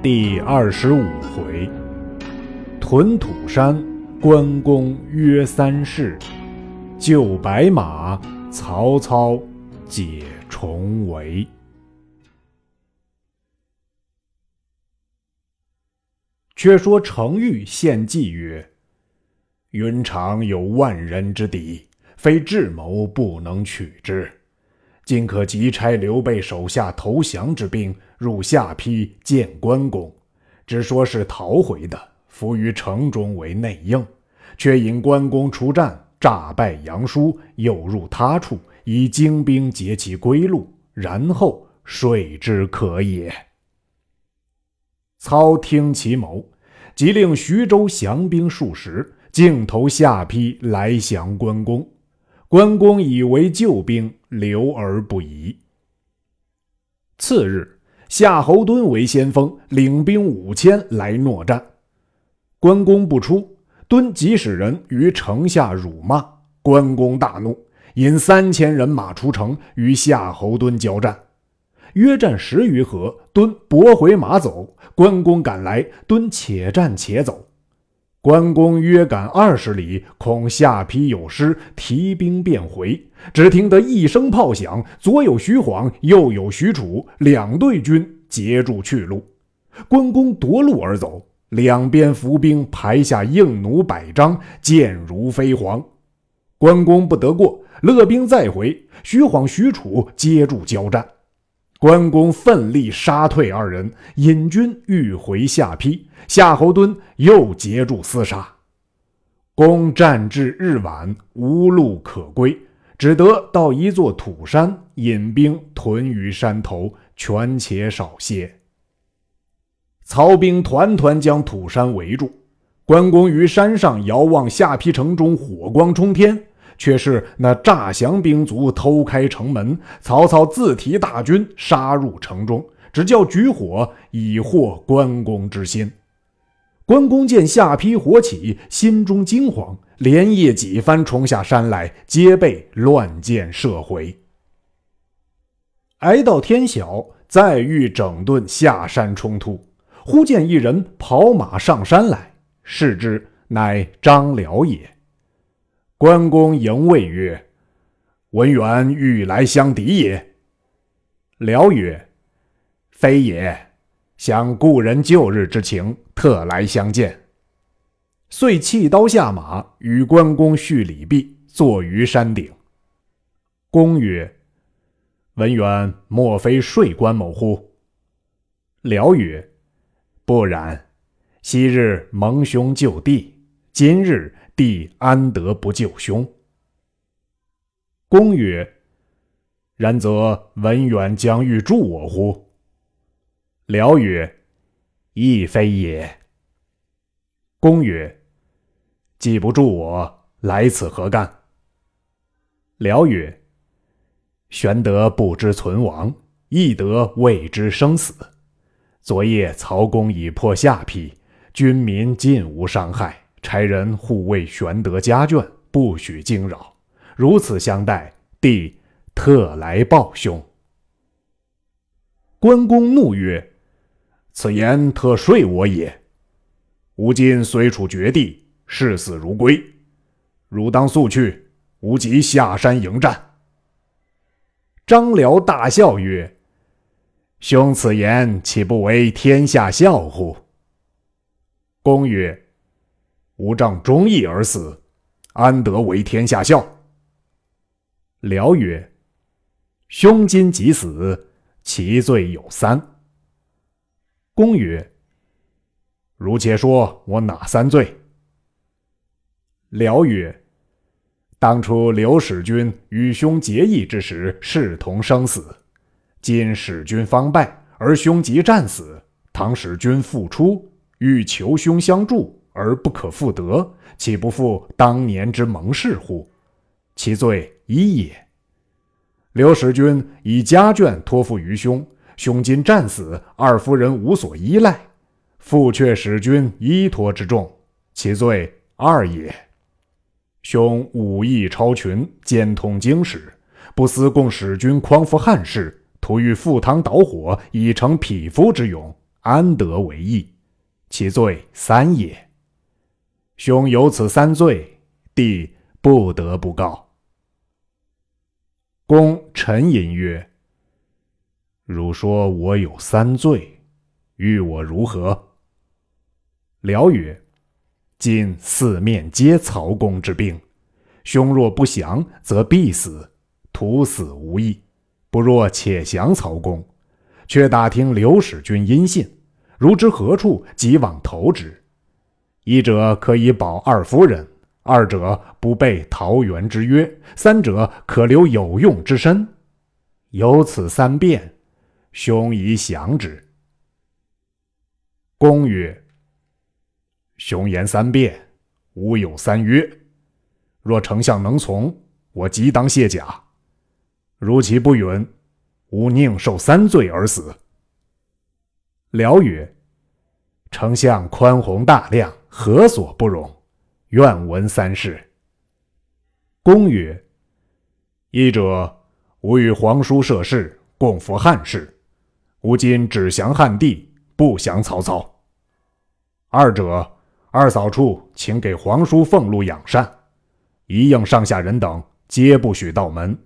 第二十五回，屯土山，关公约三世，救白马，曹操解重围。却说程昱献计曰：“云长有万人之敌，非智谋不能取之。”今可急差刘备手下投降之兵入下邳见关公，只说是逃回的，伏于城中为内应，却引关公出战，诈败杨叔，诱入他处，以精兵截其归路，然后说之可也。操听其谋，即令徐州降兵数十，径投下邳来降关公。关公以为救兵，留而不疑。次日，夏侯惇为先锋，领兵五千来搦战。关公不出，敦即使人于城下辱骂。关公大怒，引三千人马出城，与夏侯惇交战。约战十余合，敦拨回马走。关公赶来，敦且战且走。关公约赶二十里，恐下邳有失，提兵便回。只听得一声炮响，左有徐晃，右有许褚，两队军截住去路。关公夺路而走，两边伏兵排下硬弩百张，箭如飞蝗。关公不得过，勒兵再回。徐晃、许褚接住交战。关公奋力杀退二人，引军欲回下邳。夏侯惇又截住厮杀。公战至日晚，无路可归，只得到一座土山，引兵屯于山头，权且少歇。曹兵团团将土山围住。关公于山上遥望下邳城中火光冲天。却是那诈降兵卒偷开城门，曹操自提大军杀入城中，只叫举火以获关公之心。关公见下邳火起，心中惊慌，连夜几番冲下山来，皆被乱箭射回。挨到天晓，再欲整顿下山冲突，忽见一人跑马上山来，视之，乃张辽也。关公迎谓曰：“文远欲来相敌也。”辽曰：“非也，想故人旧日之情，特来相见。”遂弃刀下马，与关公叙礼毕，坐于山顶。公曰：“文远莫非睡关某乎？”辽曰：“不然，昔日蒙兄救弟，今日。”弟安得不救兄？公曰：“然则文远将欲助我乎？”辽曰：“亦非也。”公曰：“既不助我，来此何干？”辽曰：“玄德不知存亡，翼德未知生死。昨夜曹公已破下邳，军民尽无伤害。”差人护卫玄德家眷，不许惊扰。如此相待，弟特来报兄。关公怒曰：“此言特睡我也！吾今虽处绝地，视死如归。汝当速去，吾即下山迎战。”张辽大笑曰：“兄此言岂不为天下笑乎？”公曰。吾仗忠义而死，安得为天下笑？辽曰：“兄今即死，其罪有三。”公曰：“如且说我哪三罪？”辽曰：“当初刘使君与兄结义之时，视同生死；今使君方败，而兄即战死，倘使君复出，欲求兄相助。”而不可复得，岂不负当年之盟誓乎？其罪一也。刘使君以家眷托付于兄，兄今战死，二夫人无所依赖，父却使君依托之重，其罪二也。兄武艺超群，兼通经史，不思共使君匡扶汉室，图欲赴汤蹈火，以成匹夫之勇，安得为义？其罪三也。兄有此三罪，弟不得不告。”公沉吟曰：“汝说我有三罪，欲我如何？”辽曰：“今四面皆曹公之兵，兄若不降，则必死，徒死无益。不若且降曹公，却打听刘使君音信，如知何处，即往投之。一者可以保二夫人，二者不背桃园之约，三者可留有用之身。有此三变，兄宜降之。”公曰。雄言三变，吾有三约。若丞相能从，我即当卸甲；如其不允，吾宁受三罪而死。辽曰：“丞相宽宏大量，何所不容？愿闻三事。”公曰：“一者，吾与皇叔涉事，共扶汉室。吾今只降汉帝，不降曹操。二者。”二嫂处，请给皇叔俸禄养善，一应上下人等皆不许到门。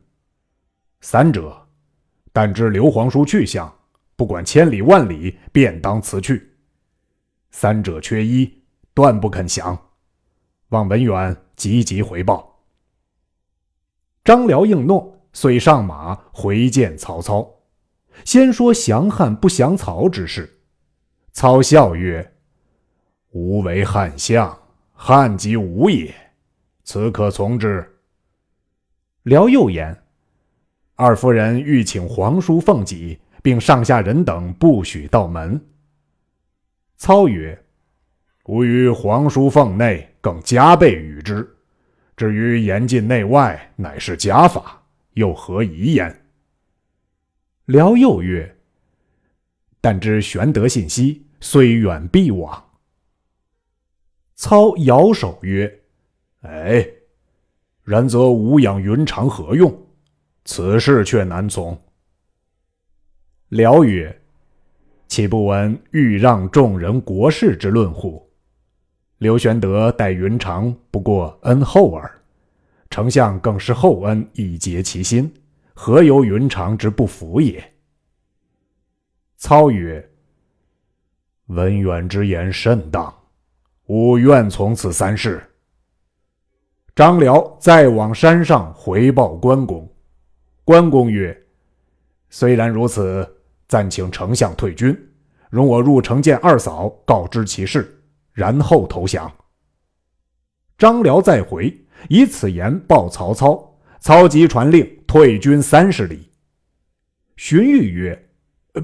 三者，但知刘皇叔去向，不管千里万里，便当辞去。三者缺一，断不肯降。望文远急急回报。张辽应诺，遂上马回见曹操，先说降汉不降曹之事。操笑曰。吾为汉相，汉即吾也，此可从之。辽又言：“二夫人欲请皇叔奉己，并上下人等不许到门。”操曰：“吾于皇叔奉内，更加倍与之。至于严禁内外，乃是家法，又何疑焉？”辽又曰：“但知玄德信息，虽远必往。”操摇手曰：“哎，然则吾养云长何用？此事却难从。”辽曰：“岂不闻欲让众人国事之论乎？刘玄德待云长不过恩厚耳，丞相更是厚恩以结其心，何由云长之不服也？”操曰：“文远之言甚当。”吾愿从此三事。张辽再往山上回报关公。关公曰：“虽然如此，暂请丞相退军，容我入城见二嫂，告知其事，然后投降。”张辽再回，以此言报曹操。操即传令退军三十里。荀彧曰：“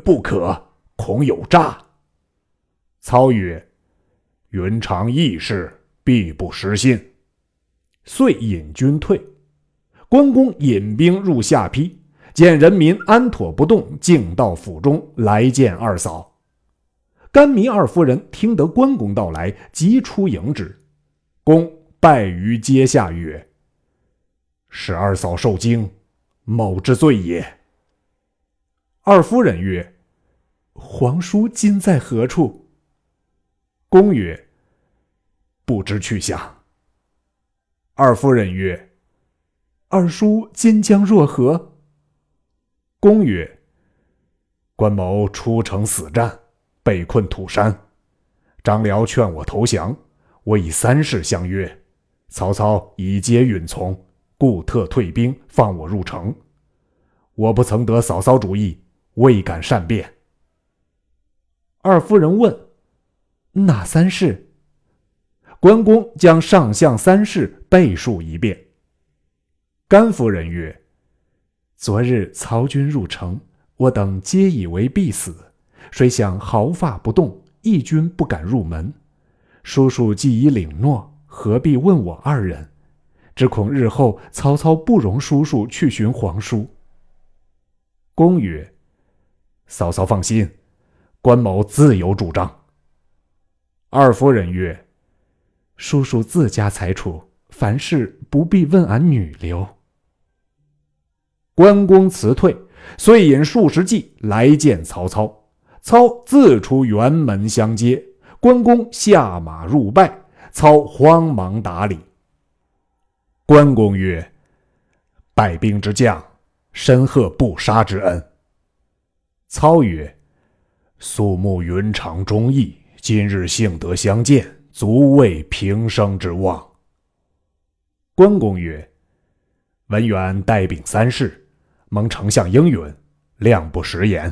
不可，恐有诈。”操曰：云长义士，必不失信。遂引军退。关公引兵入下邳，见人民安妥不动，径到府中来见二嫂。甘糜二夫人听得关公到来，急出迎之。公拜于阶下曰：“使二嫂受惊，某之罪也。”二夫人曰：“皇叔今在何处？”公曰：“不知去向。”二夫人曰：“二叔今将若何？”公曰：“关某出城死战，被困土山。张辽劝我投降，我以三事相约，曹操以皆允从，故特退兵放我入城。我不曾得嫂嫂主意，未敢善变。”二夫人问。哪三事？关公将上相三事背述一遍。甘夫人曰：“昨日曹军入城，我等皆以为必死，谁想毫发不动，一军不敢入门。叔叔既已领诺，何必问我二人？只恐日后曹操不容叔叔去寻皇叔。”公曰：“嫂嫂放心，关某自有主张。”二夫人曰：“叔叔自家裁处，凡事不必问俺女流。”关公辞退，遂引数十骑来见曹操。操自出辕门相接，关公下马入拜，操慌忙打礼。关公曰：“败兵之将，深贺不杀之恩。”操曰：“肃穆云长忠义，今日幸得相见，足为平生之望。”关公曰：“文远带禀三世，蒙丞相应允，量不食言。”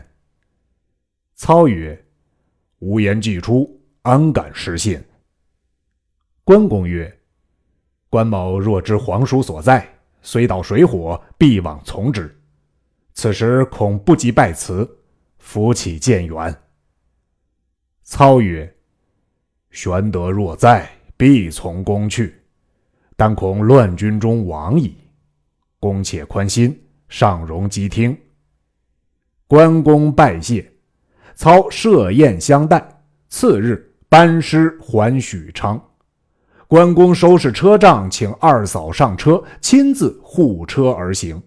操曰：“无言既出，安敢失信？”关公曰：“关某若知皇叔所在，虽到水火，必往从之。此时恐不及拜辞，扶起见援。”操曰：“玄德若在，必从公去，但恐乱军中亡矣。公且宽心，上容即听。”关公拜谢。操设宴相待，次日班师还许昌。关公收拾车仗，请二嫂上车，亲自护车而行。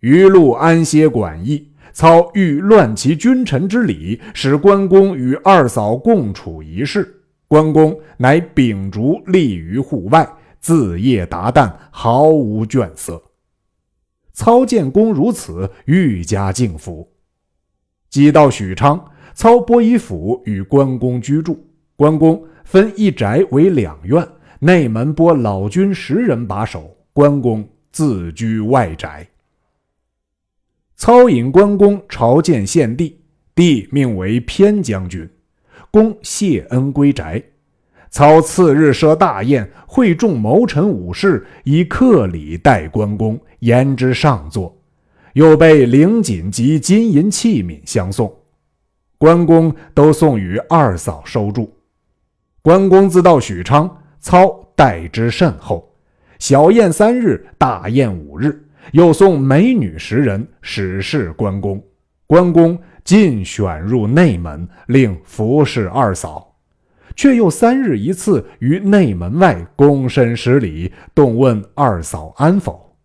余路安歇馆驿，操欲乱其君臣之礼，使关公与二嫂共处一室。关公乃秉烛立于户外，自夜达旦，毫无倦色。操见公如此，愈加敬服。即到许昌。操拨一府与关公居住，关公分一宅为两院，内门拨老军十人把守，关公自居外宅。操引关公朝见献帝，帝命为偏将军，公谢恩归宅。操次日设大宴，会众谋臣武士，以客礼待关公，言之上座，又备灵锦及金银器皿相送。关公都送与二嫂收住。关公自到许昌，操待之甚厚。小宴三日，大宴五日，又送美女十人，使侍关公。关公尽选入内门，令服侍二嫂，却又三日一次于内门外躬身施礼，动问二嫂安否。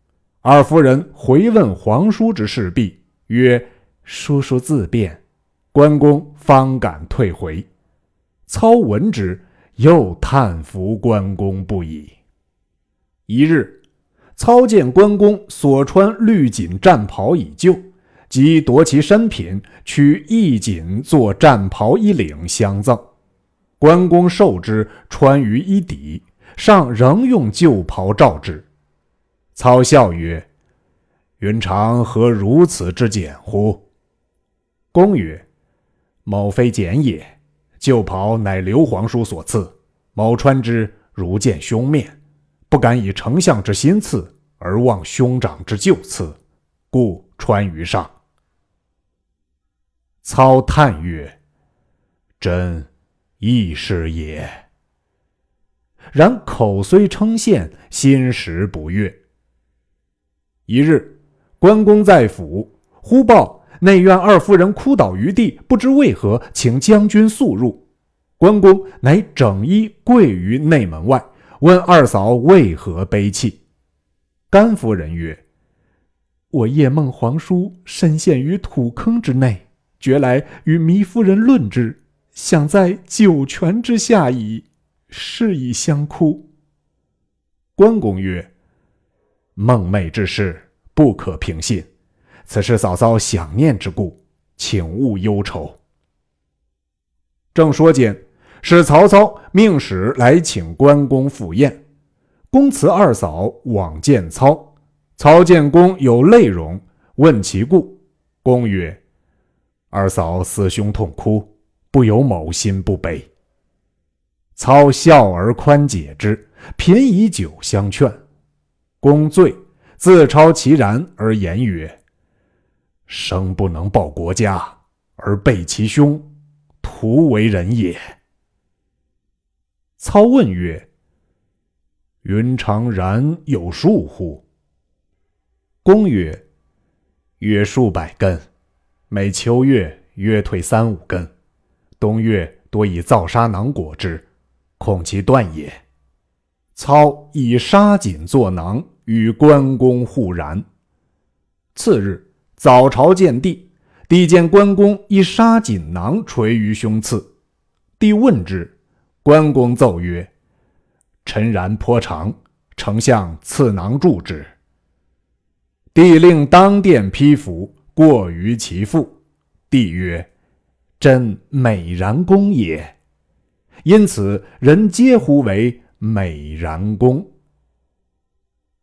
二夫人回问皇叔之事毕，曰：“叔叔自便。”关公方敢退回，操闻之，又叹服关公不已。一日，操见关公所穿绿锦战袍已旧，即夺其身品，取一锦作战袍衣领相赠。关公受之，穿于衣底，上仍用旧袍罩之。操笑曰：“云长何如此之简乎？”公曰：某非简也，旧袍乃刘皇叔所赐，某穿之如见兄面，不敢以丞相之新赐而忘兄长之旧赐，故穿于上。操叹曰：“真亦是也。”然口虽称羡，心实不悦。一日，关公在府，忽报。内院二夫人哭倒于地，不知为何，请将军速入。关公乃整衣跪于内门外，问二嫂为何悲泣。甘夫人曰：“我夜梦皇叔深陷于土坑之内，觉来与糜夫人论之，想在九泉之下矣，是以相哭。”关公曰：“梦寐之事，不可平信。”此事嫂嫂想念之故，请勿忧愁。正说间，使曹操命使来请关公赴宴。公辞二嫂往见操。操见公有泪容，问其故。公曰：“二嫂思兄痛哭，不由某心不悲。”操笑而宽解之，频以酒相劝。公醉，自超其然而言曰。生不能报国家，而背其兄，徒为人也。操问曰：“云长然有数乎？”公曰：“约数百根，每秋月约退三五根，冬月多以燥砂囊裹之，恐其断也。”操以纱锦作囊，与关公互然。次日。早朝见帝，帝见关公一纱锦囊垂于胸次，帝问之，关公奏曰：“臣然颇长，丞相赐囊助之。”帝令当殿披服，过于其父。帝曰：“朕美髯公也。”因此人皆呼为美髯公。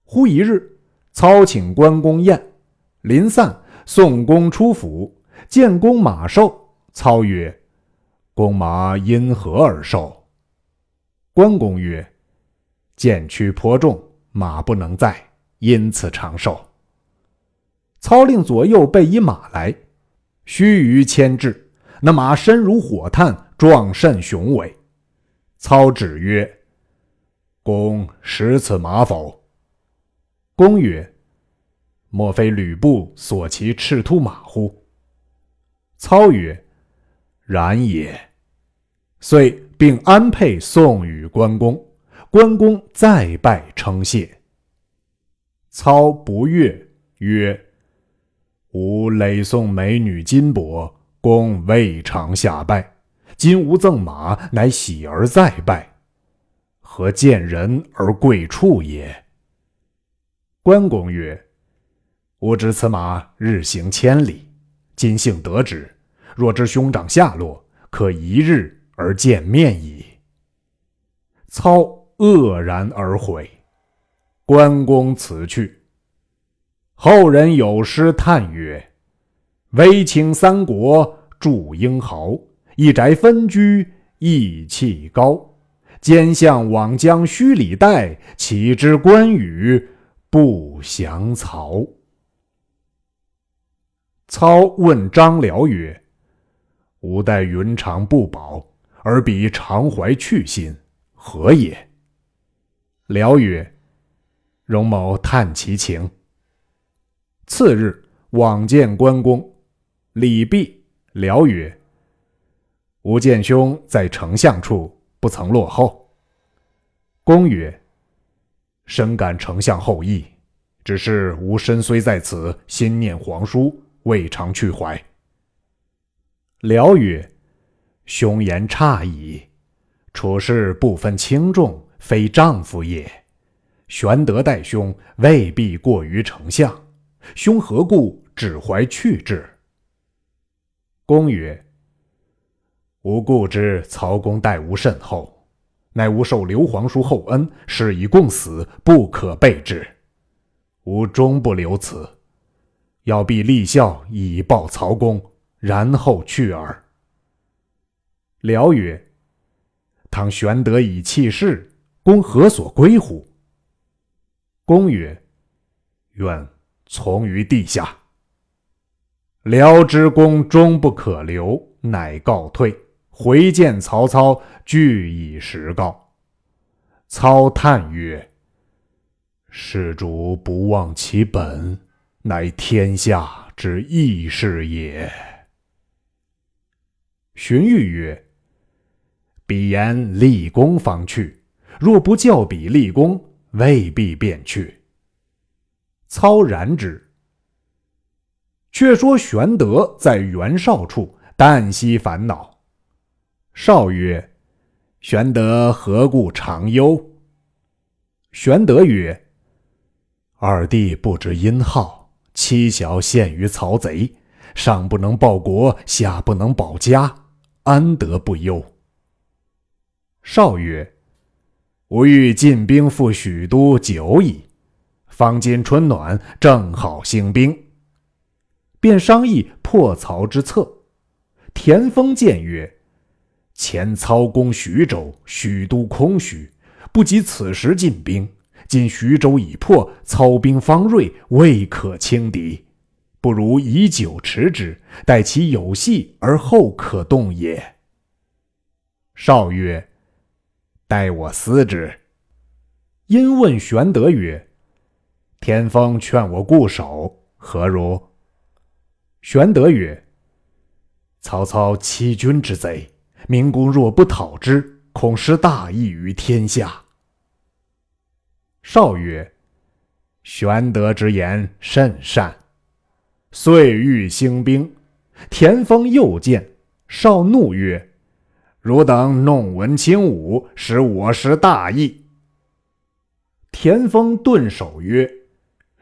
忽一日，操请关公宴，临散，送公出府。见公马瘦，操曰：“公马因何而瘦？”关公曰：“剑躯颇重，马不能载，因此长寿。”操令左右备一马来，须臾牵至，那马身如火炭，壮甚雄伟。操指曰：“公识此马否？”公曰：“莫非吕布所骑赤兔马乎？”操曰：“然也。”遂并安配送与关公。关公再拜称谢。操不悦，曰：“吾累送美女金帛，公未尝下拜。今吾赠马，乃喜而再拜，何见人而贵处也？”关公曰：“吾知此马日行千里，今幸得之。”若知兄长下落，可一日而见面矣。操愕然而悔。关公辞去。后人有诗叹曰：“威倾三国祝英豪，一宅分居意气高。奸相往将虚礼待，岂知关羽不降曹。”操问张辽曰。吾待云长不保，而彼常怀去心，何也？辽曰：“荣某探其情。”次日往见关公，礼毕，辽曰：“吾见兄在丞相处，不曾落后。”公曰：“深感丞相厚意，只是吾身虽在此，心念皇叔，未尝去怀。”辽曰：“兄言差矣，处事不分轻重，非丈夫也。玄德待兄未必过于丞相，兄何故只怀去志？”公曰：“吾故知曹公待吾甚厚，乃吾受刘皇叔厚恩，是以共死，不可背之。吾终不留此，要必立孝以报曹公。”然后去耳。辽曰：“倘玄德以弃世，公何所归乎？”公曰：“愿从于地下。”辽知公终不可留，乃告退，回见曹操，俱以实告。操叹曰：“事主不忘其本，乃天下之义士也。”荀彧曰：“彼言立功方去，若不教彼立功，未必便去。”操然之。却说玄德在袁绍处，旦夕烦恼。绍曰：“玄德何故常忧？”玄德曰：“二弟不知阴号，妻小陷于曹贼，上不能报国，下不能保家。”安得不忧？绍曰：“吾欲进兵赴许都久矣，方今春暖，正好兴兵。”便商议破曹之策。田丰谏曰：“前操攻徐州，许都空虚，不及此时进兵。今徐州已破，操兵方锐，未可轻敌。”不如以久持之，待其有隙而后可动也。绍曰：“待我思之。”因问玄德曰：“天风劝我固守，何如？”玄德曰：“曹操欺君之贼，明公若不讨之，恐失大义于天下。”绍曰：“玄德之言甚善。”遂欲兴兵，田丰又见，少怒曰：“汝等弄文轻武，使我失大义。”田丰顿首曰：“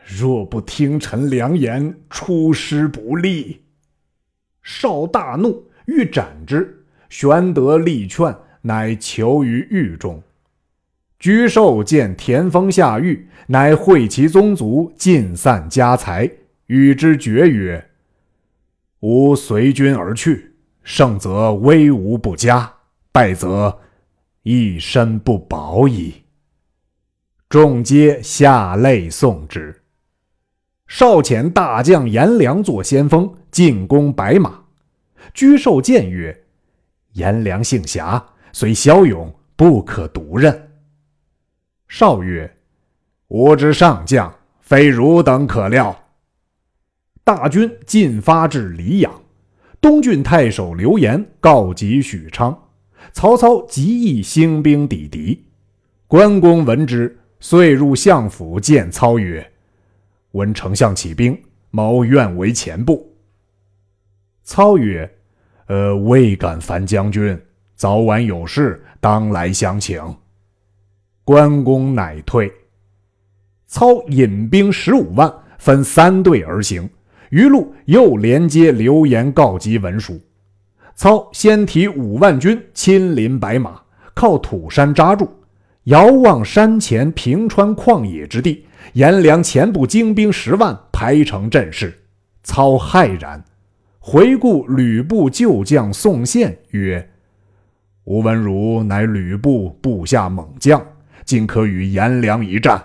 若不听臣良言，出师不利。”少大怒，欲斩之。玄德力劝，乃囚于狱中。居寿见田丰下狱，乃会其宗族，尽散家财，与之决曰：“吾随君而去，胜则威无不佳，败则一身不保矣。”众皆下泪送之。少遣大将颜良做先锋，进攻白马。居寿见曰：“颜良性侠，虽骁勇，不可独任。”少曰：“吾之上将，非汝等可料。”大军进发至黎阳，东郡太守刘延告急许昌，曹操即意兴兵抵敌。关公闻之。遂入相府见操曰：“闻丞相起兵，某愿为前部。”操曰：“呃，未敢烦将军，早晚有事，当来相请。”关公乃退。操引兵十五万，分三队而行，余路又连接流言告急文书。操先提五万军亲临白马，靠土山扎住。遥望山前平川旷野之地，颜良前部精兵十万排成阵势，操骇然，回顾吕布旧将宋宪曰：“吴文如乃吕布部下猛将，今可与颜良一战。”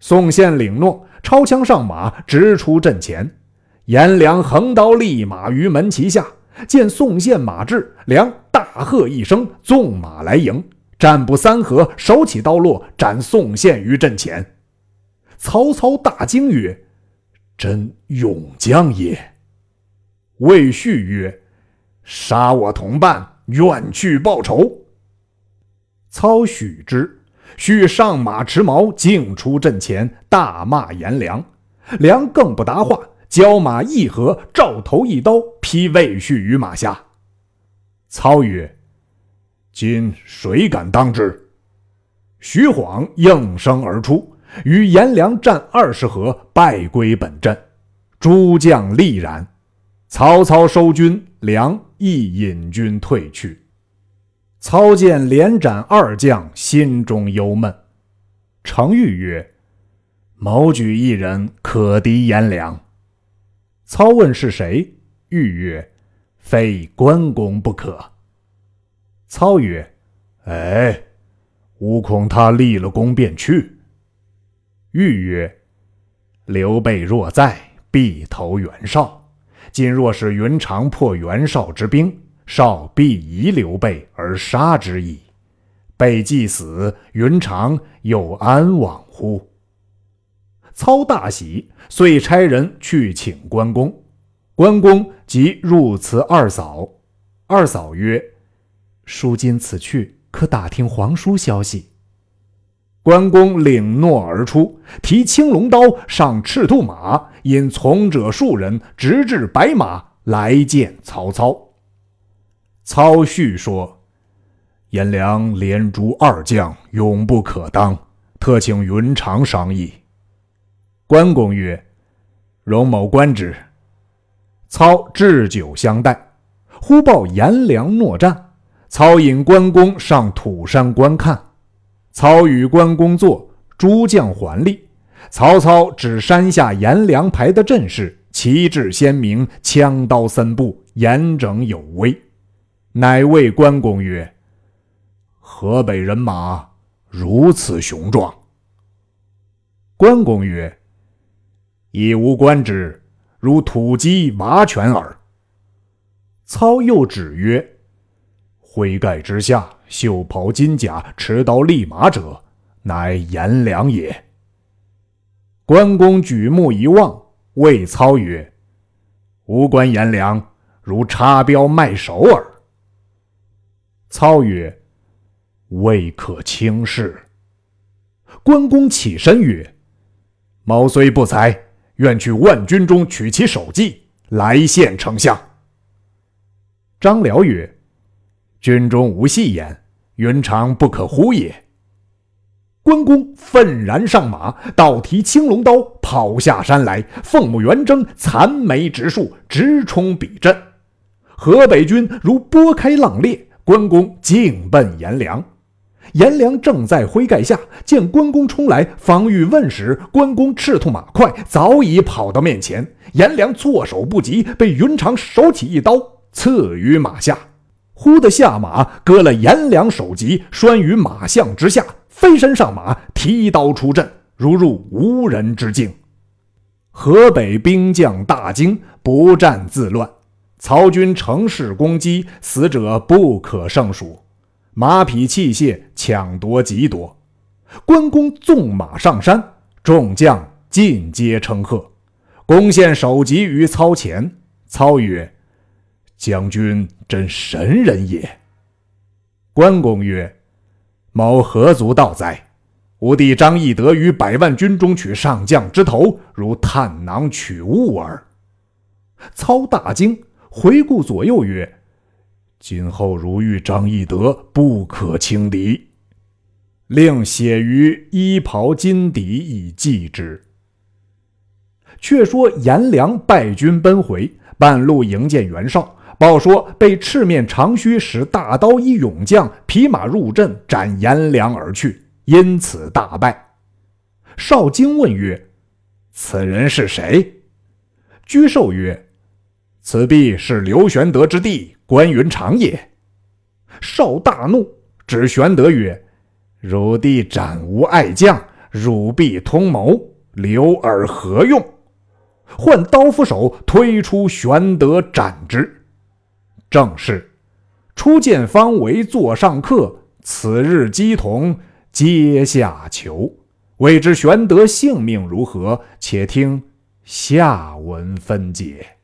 宋宪领诺，抄枪上马，直出阵前。颜良横刀立马于门旗下，见宋宪马至，良大喝一声，纵马来迎。战不三合，手起刀落，斩宋宪于阵前。曹操大惊曰：“真勇将也！”魏续曰：“杀我同伴，愿去报仇。”操许之，续上马持矛，径出阵前，大骂颜良。良更不答话，交马一合，照头一刀，劈魏续于马下。操曰：今谁敢当之？徐晃应声而出，与颜良战二十合，败归本阵。诸将厉然。曹操收军，良亦引军退去。操见连斩二将，心中忧闷。程昱曰：“谋举一人，可敌颜良。”操问是谁，昱曰：“非关公不可。”操曰：“哎，吾恐他立了功便去。”豫曰：“刘备若在，必投袁绍。今若是云长破袁绍之兵，绍必疑刘备而杀之矣。备既死，云长又安往乎？”操大喜，遂差人去请关公。关公即入辞二嫂。二嫂曰：叔今此去，可打听皇叔消息。关公领诺而出，提青龙刀上赤兔马，引从者数人，直至白马来见曹操。操续说：“颜良连诛二将，勇不可当，特请云长商议。”关公曰：“容某观之。”操置酒相待，忽报颜良诺战。操引关公上土山观看，操与关公坐，诸将环立。曹操指山下颜良排的阵势，旗帜鲜明，枪刀森布，严整有威。乃谓关公曰：“河北人马如此雄壮。”关公曰：“以吾观之，如土鸡麻犬耳。”操又指曰：灰盖之下，袖袍金甲，持刀立马者，乃颜良也。关公举目一望，谓操曰：“吾观颜良如插标卖首耳。”操曰：“未可轻视。”关公起身曰：“毛虽不才，愿去万军中取其首级，来献丞相。”张辽曰：“军中无戏言，云长不可乎也。”关公愤然上马，倒提青龙刀，跑下山来，凤目圆睁，残眉直竖，直冲彼阵。河北军如拨开浪裂，关公径奔颜良。颜良正在麾盖下，见关公冲来，方欲问时，关公赤兔马快，早已跑到面前。颜良措手不及，被云长手起一刀刺于马下，忽的下马割了颜良首级，拴于马项之下。飞身上马，提刀出阵，如入无人之境。河北兵将大惊，不战自乱。曹军乘势攻击，死者不可胜数，马匹器械抢夺极多。关公纵马上山，众将尽皆称贺，攻献首级于操前。操曰：“将军真神人也。”关公曰。某何足道哉？吾弟张翼德于百万军中取上将之头，如探囊取物耳。操大惊，回顾左右曰：“今后如遇张翼德，不可轻敌。”令写于衣袍襟底以记之。却说颜良败军奔回，半路迎见袁绍。报说被赤面长须使大刀一勇将匹马入阵斩颜良而去，因此大败。绍京问曰：“此人是谁？”居寿曰：“此必是刘玄德之弟关云长也。”少大怒，指玄德曰：“汝弟斩无爱将，汝必通谋，留尔何用？”唤刀斧手推出玄德斩之。正是，初见方为座上客，此日鸡同阶下囚。未知玄德性命如何？且听下文分解。